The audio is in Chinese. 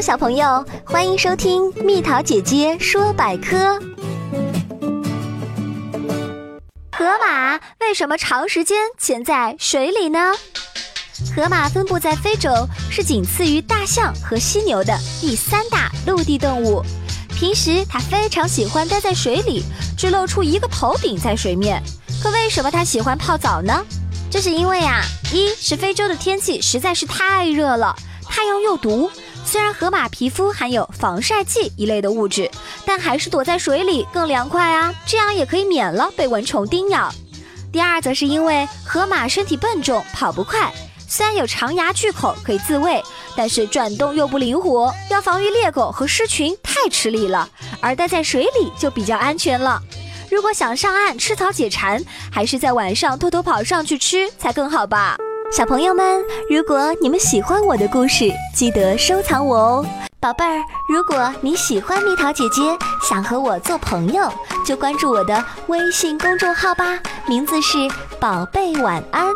小朋友，欢迎收听蜜桃姐姐说百科。河马为什么长时间潜在水里呢？河马分布在非洲，是仅次于大象和犀牛的第三大陆地动物。平时它非常喜欢待在水里，只露出一个头顶在水面。可为什么它喜欢泡澡呢？这是因为啊，一是非洲的天气实在是太热了，太阳又毒。虽然河马皮肤含有防晒剂一类的物质，但还是躲在水里更凉快啊，这样也可以免了被蚊虫叮咬。第二，则是因为河马身体笨重，跑不快，虽然有长牙巨口可以自卫，但是转动又不灵活，要防御猎狗和狮群太吃力了。而待在水里就比较安全了。如果想上岸吃草解馋，还是在晚上偷偷跑上去吃才更好吧。小朋友们，如果你们喜欢我的故事，记得收藏我哦，宝贝儿。如果你喜欢蜜桃姐姐，想和我做朋友，就关注我的微信公众号吧，名字是宝贝晚安。